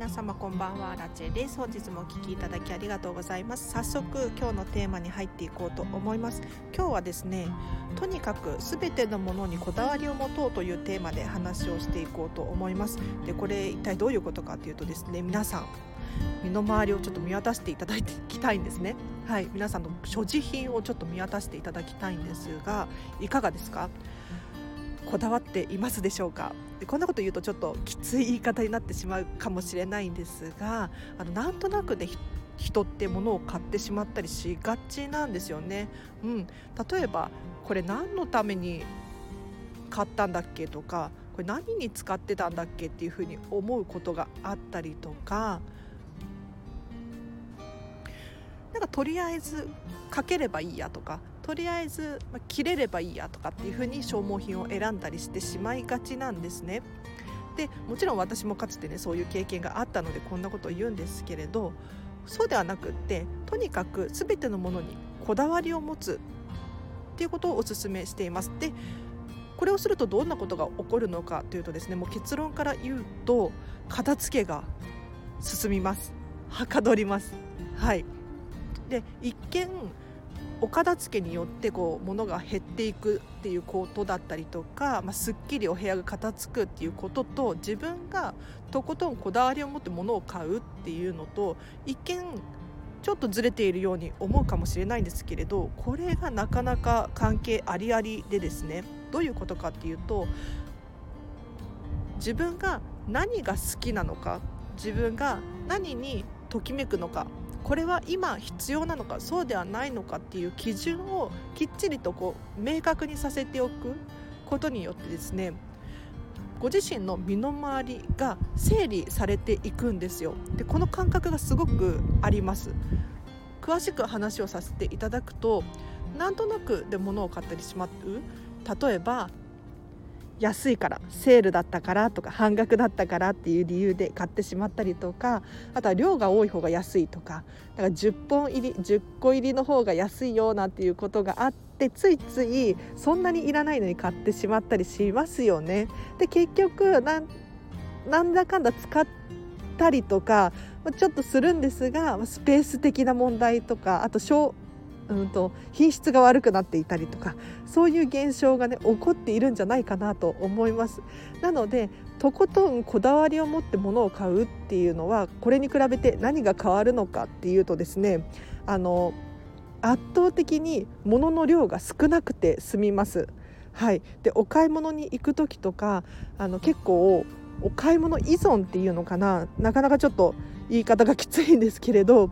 皆様こんばんは。ラチェです。本日もお聞きいただきありがとうございます。早速今日のテーマに入っていこうと思います。今日はですねとにかく全てのものにこだわりを持とうというテーマで話をしていこうと思います。でこれ一体どういうことかというとですね皆さん身の回りをちょっと見渡していただいていきたいんですね。はい皆さんの所持品をちょっと見渡していただきたいんですがいかがですか？こだわっていますでしょうか？こんなこと言うとちょっときつい言い方になってしまうかもしれないんですがあのなんとなくで人って物を買ってしまったりしがちなんですよね。うん、例えばこれ何のために買ったんだっけとかこれ何に使ってたんだっけっていうふうに思うことがあったりとかなんかとりあえずかければいいやとかとりあえず、ま、切れればいいやとかっていうふうに消耗品を選んだりしてしまいがちなんですね。でもちろん私もかつてねそういう経験があったのでこんなことを言うんですけれどそうではなくってとにかく全てのものにこだわりを持つっていうことをお勧めしています。でこれをするとどんなことが起こるのかというとですねもう結論から言うと片付けが進みますはかどりますはいで一見お片付けによってこう物が減っていくっていうことだったりとか、まあ、すっきりお部屋が片付くっていうことと自分がとことんこだわりを持って物を買うっていうのと一見ちょっとずれているように思うかもしれないんですけれどこれがなかなか関係ありありでですねどういうことかっていうと自分が何が好きなのか自分が何にときめくのかこれは今必要なのかそうではないのかっていう基準をきっちりとこう明確にさせておくことによってですねご自身の身の回りが整理されていくんですよ。でこの感覚がすごくあります。詳しく話をさせていただくとなんとなくで物を買ったりしまう例えば安いからセールだったからとか半額だったからっていう理由で買ってしまったりとかあとは量が多い方が安いとかだから10本入り10個入りの方が安いよなんていうことがあってついついそんなにいらないのに買ってしまったりしますよね。で結局なんだかんだ使ったりとかちょっとするんですがスペース的な問題とかあとうんと品質が悪くなっていたりとかそういう現象がね起こっているんじゃないかなと思います。なのでとことんこだわりを持って物を買うっていうのはこれに比べて何が変わるのかっていうとですねあの圧倒的に物の量が少なくて済みます。はい、でお買い物に行く時とかあの結構お買い物依存っていうのかな。なかなかちょっと言い方がきついんですけれど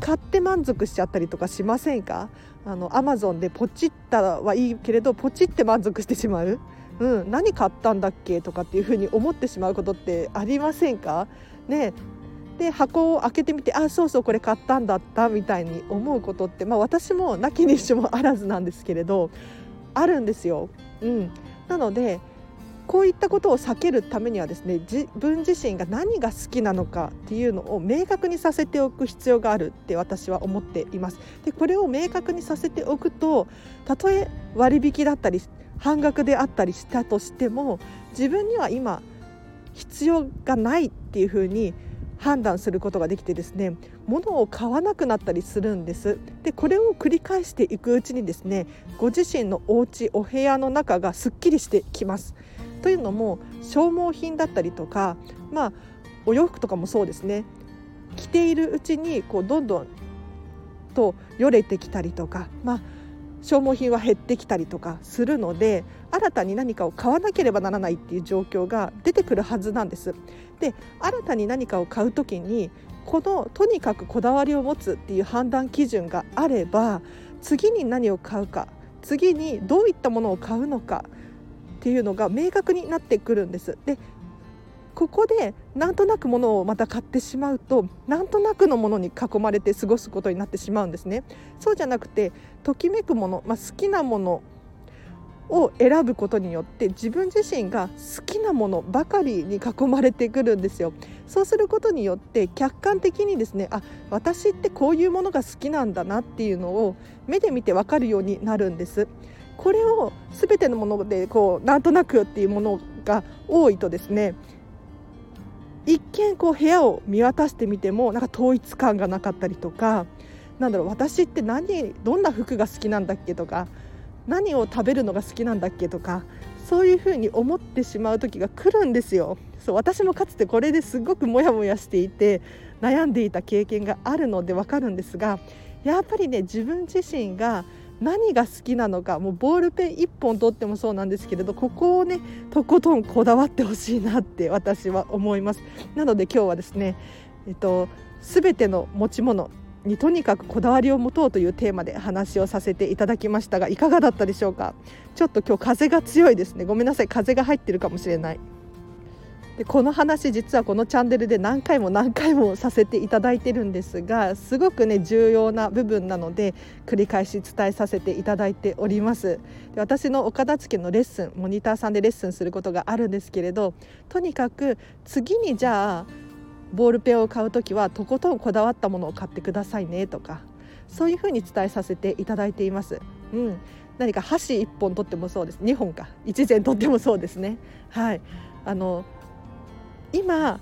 買って満足しちゃったりとかしませんか？あのアマゾンでポチったはいいけれどポチって満足してしまう、うん、何買ったんだっけとかっていうふうに思ってしまうことってありませんか？ね。で箱を開けてみてあそうそうこれ買ったんだったみたいに思うことって、まあ、私もなきにしもあらずなんですけれどあるんですよ。うん、なのでこういったことを避けるためにはですね自分自身が何が好きなのかっていうのを明確にさせておく必要があるって私は思っています。でこれを明確にさせておくとたとえ割引だったり半額であったりしたとしても自分には今必要がないっていうふうに判断することができてですね物を買わなくなったりするんですでこれを繰り返していくうちにですねご自身のお家お部屋の中がすっきりしてきますというのも消耗品だったりとかまあお洋服とかもそうですね着ているうちにこうどんどんとよれてきたりとかまあ消耗品は減ってきたりとかするので新たに何かを買わなければならないっていう状況が出てくるはずなんです。で新たに何かを買う時にこのとにかくこだわりを持つっていう判断基準があれば次に何を買うか次にどういったものを買うのかっていうのが明確になってくるんです。でここでなんとなくものをまた買ってしまうとなんとなくのものに囲まれて過ごすことになってしまうんですね。そうじゃなくてときめくもの、まあ、好きなものを選ぶことによって自分自身が好きなものばかりに囲まれてくるんですよそうすることによって客観的にですねあ私ってこういうものが好きなんだなっていうのを目で見てわかるようになるんですこれを全てのものでこうなんとなくっていうものが多いとですね一見こう部屋を見渡してみてもなんか統一感がなかったりとかなんだろう私って何どんな服が好きなんだっけとか何を食べるのが好きなんだっけとかそういうふうに思ってしまう時が来るんですよ。そう私もかつてこれですごくモヤモヤしていて悩んでいた経験があるのでわかるんですがやっぱりね自分自身が何が好きなのかもうボールペン1本取ってもそうなんですけれどここをねとことんこだわってほしいなって私は思います。なので今日はですねえっと全ての持ち物にとにかくこだわりを持とうというテーマで話をさせていただきましたがいかがだったでしょうか？ちょっと今日風が強いですね。ごめんなさい。風が入ってるかもしれない。でこの話実はこのチャンネルで何回も何回もさせていただいてるんですがすごくね重要な部分なので繰り返し伝えさせていただいております。で私のお片付けのレッスンモニターさんでレッスンすることがあるんですけれどとにかく次にじゃあボールペンを買う時はとことんこだわったものを買ってくださいねとかそういうふうに伝えさせていただいています。うん、何か箸1本取ってもそうです。2本か。1膳取ってもそうですね。はい。あの今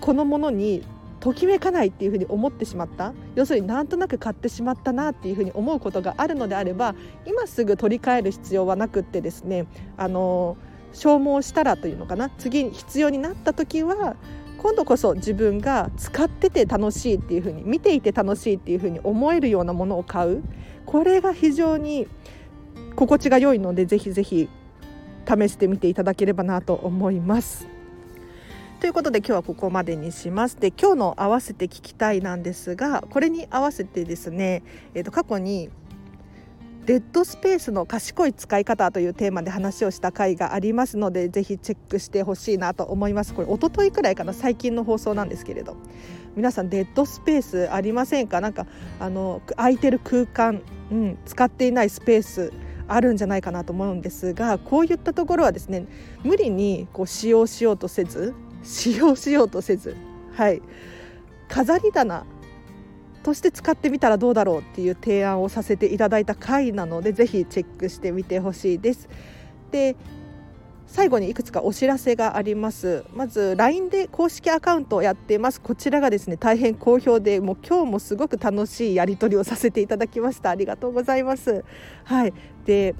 このものにときめかないっていうふうに思ってしまった。要するになんとなく買ってしまったなっていうふうに思うことがあるのであれば今すぐ取り替える必要はなくってですねあの消耗したらというのかな。次に必要になった時は今度こそ自分が使ってて楽しいっていうふうに見ていて楽しいっていうふうに思えるようなものを買う。これが非常に心地が良いのでぜひぜひ試してみていただければなと思います。ということで今日はここまでにします。で今日の合わせて聞きたいなんですがこれに合わせてですね、えー、と過去にデッドスペースの賢い使い方というテーマで話をした回がありますのでぜひチェックしてほしいなと思います。これ一昨日くらいかな最近の放送なんですけれど。皆さんデッドスペースありませんか？なんかあの空いてる空間、うん、使っていないスペースあるんじゃないかなと思うんですがこういったところはですね無理にこう使用しようとせず使用しようとせず、はい、飾り棚として使ってみたらどうだろうっていう提案をさせていただいた回なのでぜひチェックしてみてほしいです。で最後にいくつかお知らせがあります。まず LINE で公式アカウントをやっています。こちらがですね大変好評でもう今日もすごく楽しいやり取りをさせていただきました。ありがとうございます。はい。で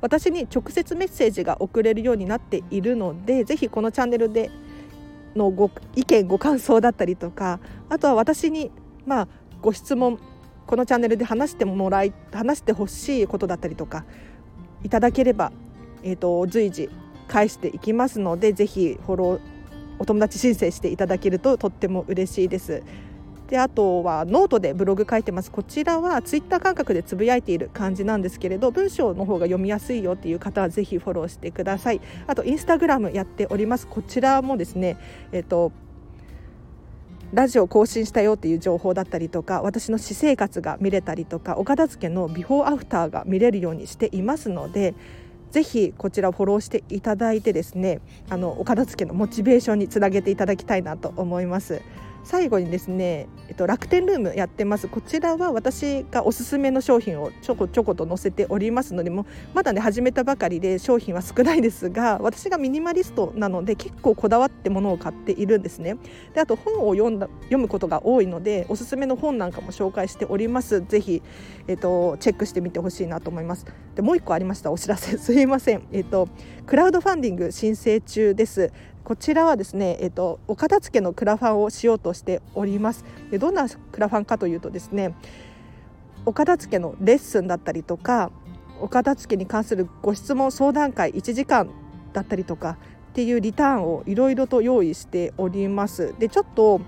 私に直接メッセージが送れるようになっているのでぜひこのチャンネルでのご意見ご感想だったりとかあとは私にまあご質問このチャンネルで話してもらい話してほしいことだったりとかいただければ、えーと、随時返していきますのでぜひフォローお友達申請していただけるととっても嬉しいです。であとはノートでブログ書いてます。こちらはツイッター感覚でつぶやいている感じなんですけれど文章の方が読みやすいよっていう方はぜひフォローしてください。あとインスタグラムやっております。こちらもですねえっ、とラジオ更新したよっていう情報だったりとか私の私生活が見れたりとかお片付けのビフォーアフターが見れるようにしていますのでぜひこちらをフォローしていただいてですねあのお片付けのモチベーションにつなげていただきたいなと思います。最後にですね、えっと、楽天ルームやってます。こちらは私がおすすめの商品をちょこちょこと載せておりますのでもまだね始めたばかりで商品は少ないですが私がミニマリストなので結構こだわってものを買っているんですね。であと本を読んだ読むことが多いのでおすすめの本なんかも紹介しております。ぜひ、えっと、チェックしてみてほしいなと思います。でもう一個ありました。お知らせ。すいません。えっとクラウドファンディング申請中です。こちらはですね、えっと、お片付けのクラファンをしようとしております。でどんなクラファンかというとですねお片付けのレッスンだったりとかお片付けに関するご質問相談会1時間だったりとかっていうリターンをいろいろと用意しております。でちょっと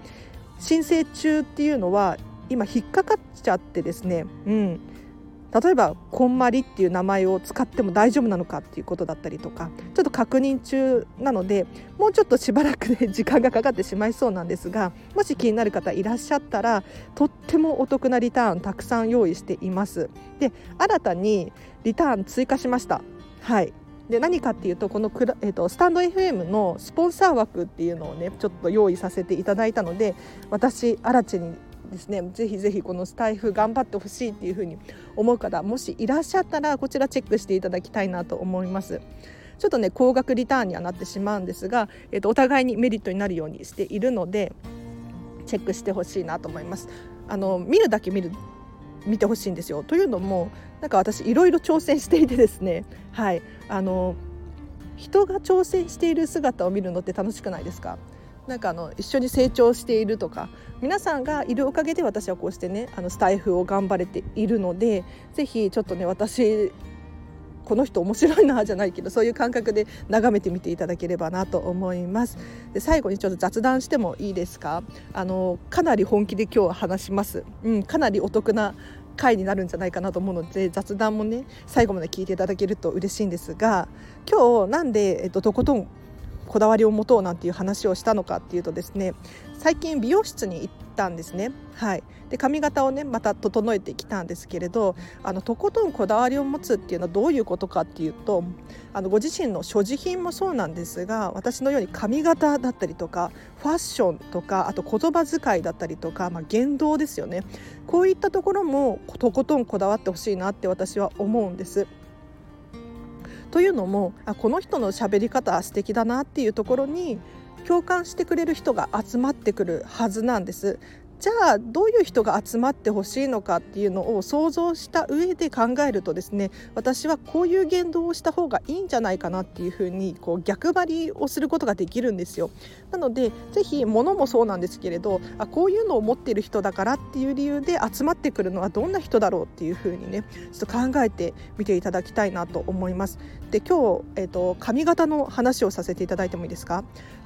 申請中っていうのは今引っかかっちゃってですね、うん、例えばこんまりっていう名前を使っても大丈夫なのかっていうことだったりとかちょっと確認中なのでもうちょっとしばらくで時間がかかってしまいそうなんですがもし気になる方いらっしゃったらとってもお得なリターンたくさん用意しています。で新たにリターン追加しました。はい。で何かっていうとこのクラ、えーと、スタンド FM のスポンサー枠っていうのをねちょっと用意させていただいたので私新地にですねぜひぜひこのスタイフ頑張ってほしいっていうふうに思う方もしいらっしゃったらこちらチェックしていただきたいなと思います。ちょっとね高額リターンにはなってしまうんですが、えー、とお互いにメリットになるようにしているのでチェックしてほしいなと思います。あの見るだけ見る見てほしいんですよというのもなんか私いろいろ挑戦していてですねはいあの人が挑戦している姿を見るのって楽しくないですか？なんかあの一緒に成長しているとか皆さんがいるおかげで私はこうしてねあのスタイフを頑張れているのでぜひちょっとね私この人面白いなじゃないけどそういう感覚で眺めてみていただければなと思います。で最後にちょっと雑談してもいいですか？あのかなり本気で今日は話します、うん、かなりお得な回になるんじゃないかなと思うので雑談もね最後まで聞いていただけると嬉しいんですが今日なんで、えっと、とことんこだわりを持とうなんていう話をしたのかっていうとですね最近美容室に行ったんですね。はい、で髪型をねまた整えてきたんですけれどあのとことんこだわりを持つっていうのはどういうことかっていうとあのご自身の所持品もそうなんですが私のように髪型だったりとかファッションとかあと言葉遣いだったりとか、まあ、言動ですよねこういったところもとことんこだわってほしいなって私は思うんです。というのもあこの人の喋り方素敵だなっていうところに共感してくれる人が集まってくるはずなんです。じゃあどういう人が集まってほしいのかっていうのを想像した上で考えるとですね私はこういう言動をした方がいいんじゃないかなっていうふうにこう逆張りをすることができるんですよ。なのでぜひ物もそうなんですけれどあこういうのを持っている人だからっていう理由で集まってくるのはどんな人だろうっていうふうにねちょっと考えてみていただきたいなと思います。で今日、えーと、髪型の話をさせていただいてもいいですか？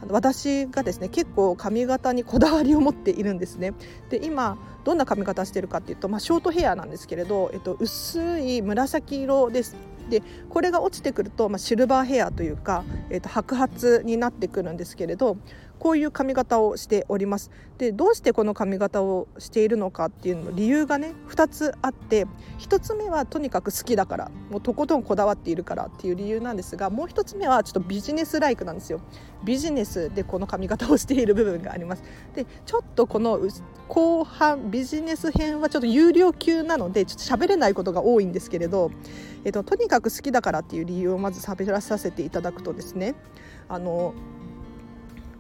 私がですね結構髪型にこだわりを持っているんですね。で今どんな髪型してるかっていうと、まあ、ショートヘアなんですけれど、えっと、薄い紫色です。でこれが落ちてくると、まあ、シルバーヘアというか、えっと、白髪になってくるんですけれどこういう髪型をしております。でどうしてこの髪型をしているのかっていうの理由がね2つあって1つ目はとにかく好きだからもうとことんこだわっているからっていう理由なんですがもう1つ目はちょっとビジネスライクなんですよ。ビジネスでこの髪型をしている部分があります。でちょっとこの後半ビジネス編はちょっと有料級なのでちょっと喋れないことが多いんですけれど、えっと、とにかく好きだからっていう理由をまず喋らさせていただくとですねあの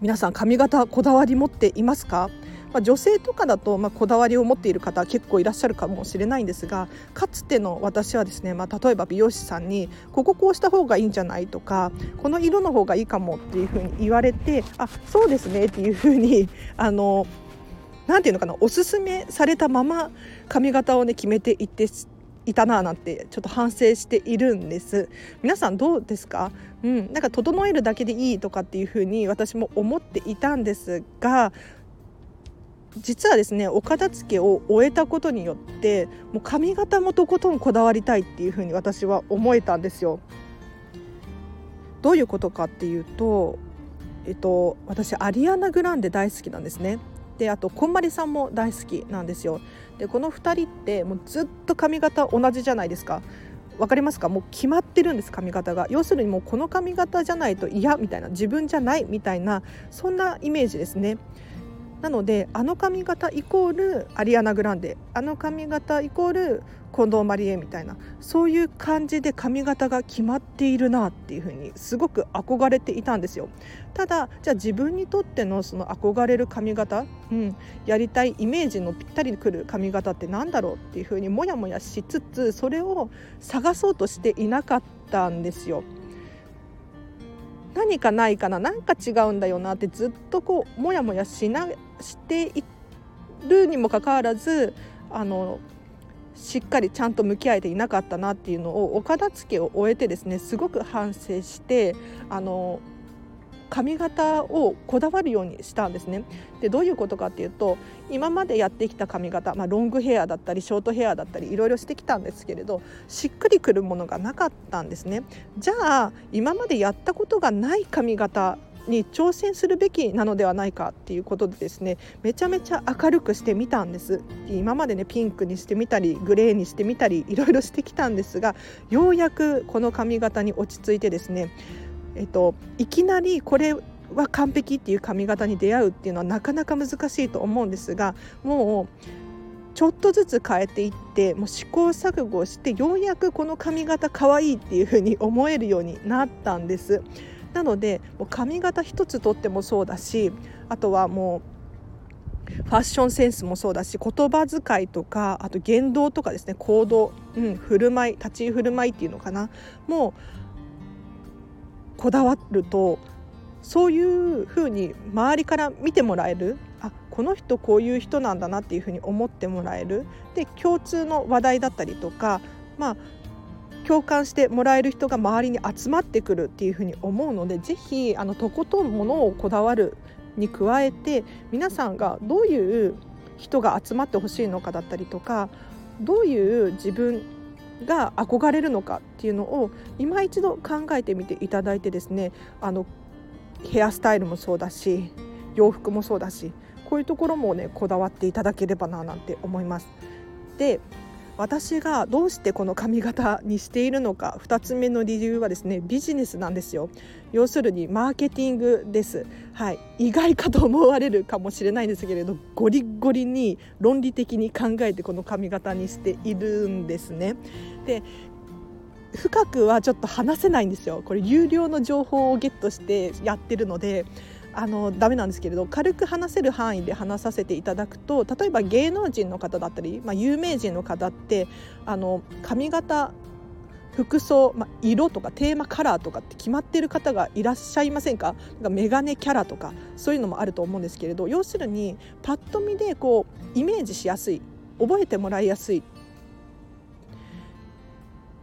皆さん髪型こだわり持っていますか？まあ、女性とかだと、まあ、こだわりを持っている方結構いらっしゃるかもしれないんですがかつての私はですね、まあ、例えば美容師さんにこここうした方がいいんじゃないとかこの色の方がいいかもっていうふうに言われてあそうですねっていうふうにあのなんていうのかなおすすめされたまま髪型をね決めていっていたななんてちょっと反省しているんです。皆さんどうですか？うんなんか整えるだけでいいとかっていう風に私も思っていたんですが実はですねお片付けを終えたことによってもう髪型もとことんこだわりたいっていう風に私は思えたんですよ。どういうことかっていうとえっと私アリアナ・グランデ大好きなんですね。であとこんまりさんも大好きなんですよ。でこの2人ってもうずっと髪型同じじゃないですか。分かりますか？もう決まってるんです髪型が。要するにもうこの髪型じゃないと嫌みたいな自分じゃないみたいなそんなイメージですね。なのであの髪型イコールアリアナ・グランデ。あの髪型イコール近藤マリエみたいな。そういう感じで髪型が決まっているなっていうふうにすごく憧れていたんですよ。ただじゃあ自分にとってのその憧れる髪型、うん、やりたいイメージのぴったりくる髪型って何だろうっていうふうにもやもやしつつそれを探そうとしていなかったんですよ。何かないかな何か違うんだよなってずっとこうもやもやしなしているにもかかわらずあのしっかりちゃんと向き合えていなかったなっていうのをお片付けを終えてですねすごく反省してあの髪型をこだわるようにしたんですね。でどういうことかっていうと今までやってきた髪型、まあ、ロングヘアだったりショートヘアだったりいろいろしてきたんですけれどしっくりくるものがなかったんですね。じゃあ今までやったことがない髪型に挑戦するべきなのではないかっていうことでですねめちゃめちゃ明るくしてみたんです。今までねピンクにしてみたりグレーにしてみたりいろいろしてきたんですがようやくこの髪型に落ち着いてですねえっと、いきなりこれは完璧っていう髪型に出会うっていうのはなかなか難しいと思うんですがもうちょっとずつ変えていってもう試行錯誤してようやくこの髪型かわいいっていう風に思えるようになったんです。なのでもう髪型一つとってもそうだしあとはもうファッションセンスもそうだし言葉遣いとかあと言動とかですね行動、うん、振る舞い立ち居振る舞いっていうのかな。もうこだわるとそういうふうに周りから見てもらえる。あこの人こういう人なんだなっていうふうに思ってもらえる。で共通の話題だったりとかまあ共感してもらえる人が周りに集まってくるっていうふうに思うのでぜひあのとことんものをこだわるに加えて皆さんがどういう人が集まってほしいのかだったりとかどういう自分が憧れるのかっていうのを今一度考えてみていただいてですねあのヘアスタイルもそうだし洋服もそうだしこういうところもねこだわっていただければななんて思います。で私がどうしてこの髪型にしているのか2つ目の理由はですねビジネスなんですよ。要するにマーケティングです。はい。意外かと思われるかもしれないんですけれどゴリゴリに論理的に考えてこの髪型にしているんですね。で深くはちょっと話せないんですよ。これ有料の情報をゲットしてやってるのであのダメなんですけれど軽く話せる範囲で話させていただくと例えば芸能人の方だったり、まあ、有名人の方ってあの髪型服装、まあ、色とかテーマカラーとかって決まってる方がいらっしゃいませんか？なんかメガネキャラとかそういうのもあると思うんですけれど要するにパッと見でこうイメージしやすい覚えてもらいやすい。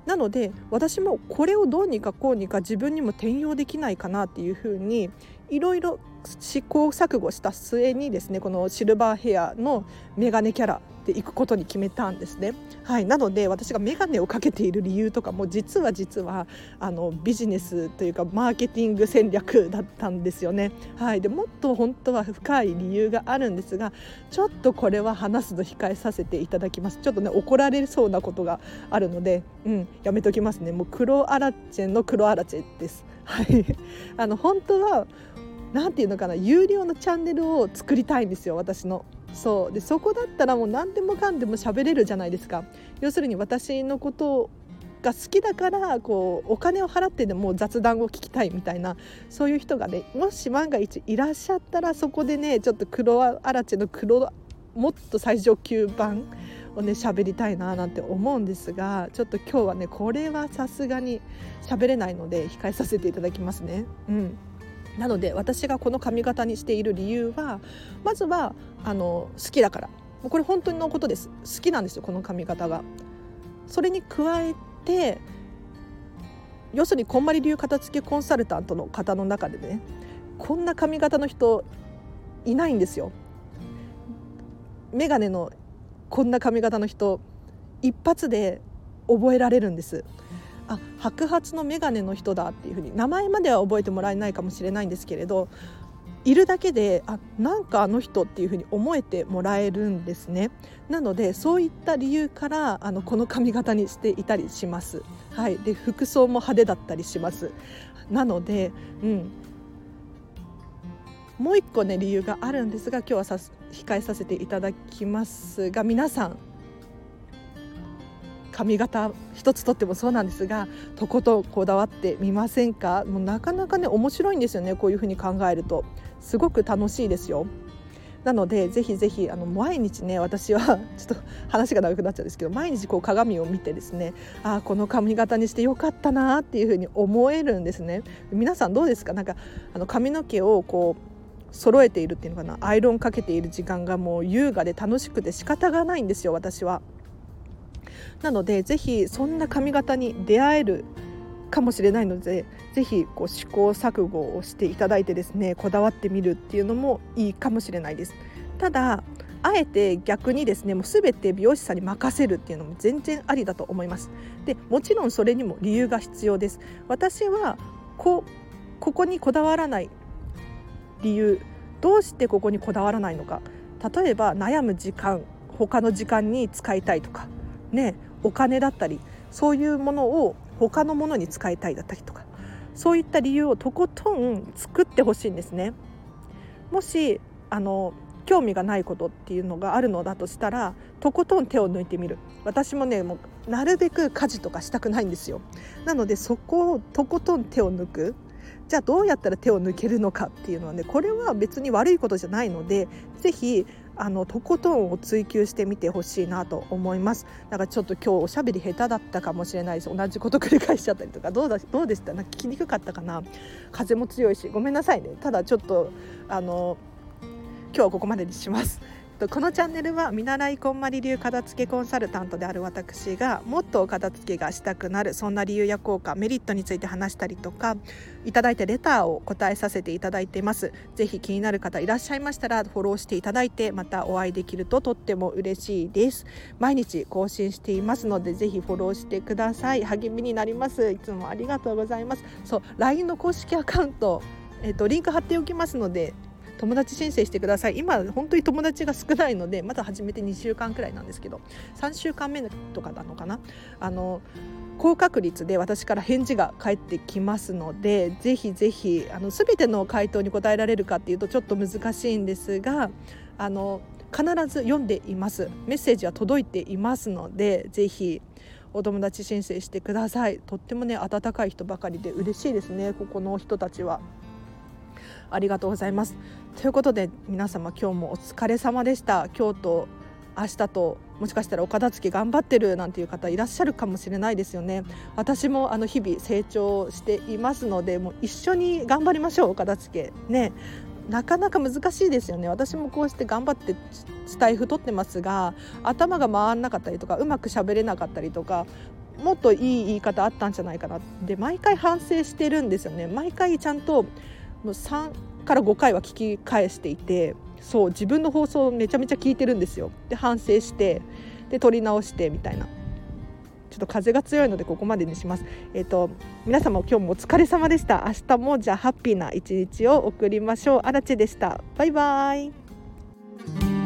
なので私もこれをどうにかこうにか自分にも転用できないかなっていうふうにいろいろ試行錯誤した末にですねこのシルバーヘアのメガネキャラでいくことに決めたんですね。はい、なので私がメガネをかけている理由とかも実は実はあのビジネスというかマーケティング戦略だったんですよね。はい、でもっと本当は深い理由があるんですがちょっとこれは話すの控えさせていただきます。ちょっとね怒られそうなことがあるので、うん、やめときますね。もう黒アラチェの黒アラチェです。はい、あの本当は何て言うのかな有料のチャンネルを作りたいんですよ私の。そうでそこだったらもう何でもかんでも喋れるじゃないですか要するに私のことが好きだからこうお金を払ってでも雑談を聞きたいみたいなそういう人がねもし万が一いらっしゃったらそこでねちょっと黒あらちの黒もっと最上級版をね喋りたいななんて思うんですがちょっと今日はねこれはさすがに喋れないので控えさせていただきますね。うんなので私がこの髪型にしている理由はまずはあの好きだからこれ本当のことです好きなんですよこの髪型が。それに加えて要するにこんまり流片付けコンサルタントの方の中でねこんな髪型の人いないんですよ。眼鏡のこんな髪型の人一発で覚えられるんです。あ白髪の眼鏡の人だっていうふうに名前までは覚えてもらえないかもしれないんですけれどいるだけであなんかあの人っていうふうに思えてもらえるんですね。なのでそういった理由からあのこの髪型にしていたりします、はい、で服装も派手だったりします。なので、うん、もう一個ね理由があるんですが今日はさ控えさせていただきますが皆さん髪型一つとってもそうなんですがとことんこだわってみませんか？もうなかなかね面白いんですよねこういうふうに考えると。すごく楽しいですよ。なのでぜひぜひあの毎日ね私はちょっと話が長くなっちゃうんですけど毎日こう鏡を見てですねああこの髪型にしてよかったなっていうふうに思えるんですね。皆さんどうですか？なんかあの髪の毛をこう揃えているっていうのかな？アイロンかけている時間がもう優雅で楽しくて仕方がないんですよ私は。なのでぜひそんな髪型に出会えるかもしれないのでぜひこう試行錯誤をしていただいてですねこだわってみるっていうのもいいかもしれないです。ただあえて逆にですねもう全て美容師さんに任せるっていうのも全然ありだと思います。でもちろんそれにも理由が必要です。私はこここにこだわらない理由どうしてここにこだわらないのか例えば悩む時間他の時間に使いたいとかねお金だったりそういうものを他のものに使いたいだったりとかそういった理由をとことん作ってほしいんですね。もしあの興味がないことっていうのがあるのだとしたらとことん手を抜いてみる。私もねもうなるべく家事とかしたくないんですよ。なのでそこをとことん手を抜く。じゃあどうやったら手を抜けるのかっていうのはねこれは別に悪いことじゃないので是非あのとことんを追求してみてほしいなと思います。だからちょっと今日おしゃべり下手だったかもしれないし同じこと繰り返しちゃったりとかどうだどうでした？なんか聞きにくかったかな？風も強いしごめんなさいね。ただちょっとあの今日はここまでにします。とこのチャンネルは見習いこんまり流片付けコンサルタントである私がもっと片付けがしたくなるそんな理由や効果メリットについて話したりとかいただいてレターを答えさせていただいています。ぜひ気になる方いらっしゃいましたらフォローしていただいてまたお会いできるととっても嬉しいです。毎日更新していますのでぜひフォローしてください。励みになります。いつもありがとうございます。そう LINE の公式アカウントえっと、リンク貼っておきますので友達申請してください。今本当に友達が少ないのでまだ始めて2週間くらいなんですけど3週間目とかなのかな。あの高確率で私から返事が返ってきますのでぜひぜひあの全ての回答に答えられるかっていうとちょっと難しいんですがあの必ず読んでいます。メッセージは届いていますのでぜひお友達申請してください。とってもね温かい人ばかりで嬉しいですねここの人たちは。ありがとうございます。ということで皆様今日もお疲れ様でした。今日と明日ともしかしたらお片付け頑張ってるなんていう方いらっしゃるかもしれないですよね。私もあの日々成長していますのでもう一緒に頑張りましょうお片付け。ね。なかなか難しいですよね。私もこうして頑張ってスタイフ取ってますが頭が回んなかったりとかうまく喋れなかったりとかもっといい言い方あったんじゃないかな。で毎回反省してるんですよね。毎回ちゃんともう3から5回は聞き返していてそう自分の放送めちゃめちゃ聞いてるんですよ。で反省してで撮り直してみたいな。ちょっと風が強いのでここまでにします。えっ、ー、と皆様今日もお疲れ様でした。明日もじゃあハッピーな一日を送りましょう。あらちでした。バイバイ。